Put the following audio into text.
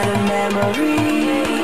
inside a memory.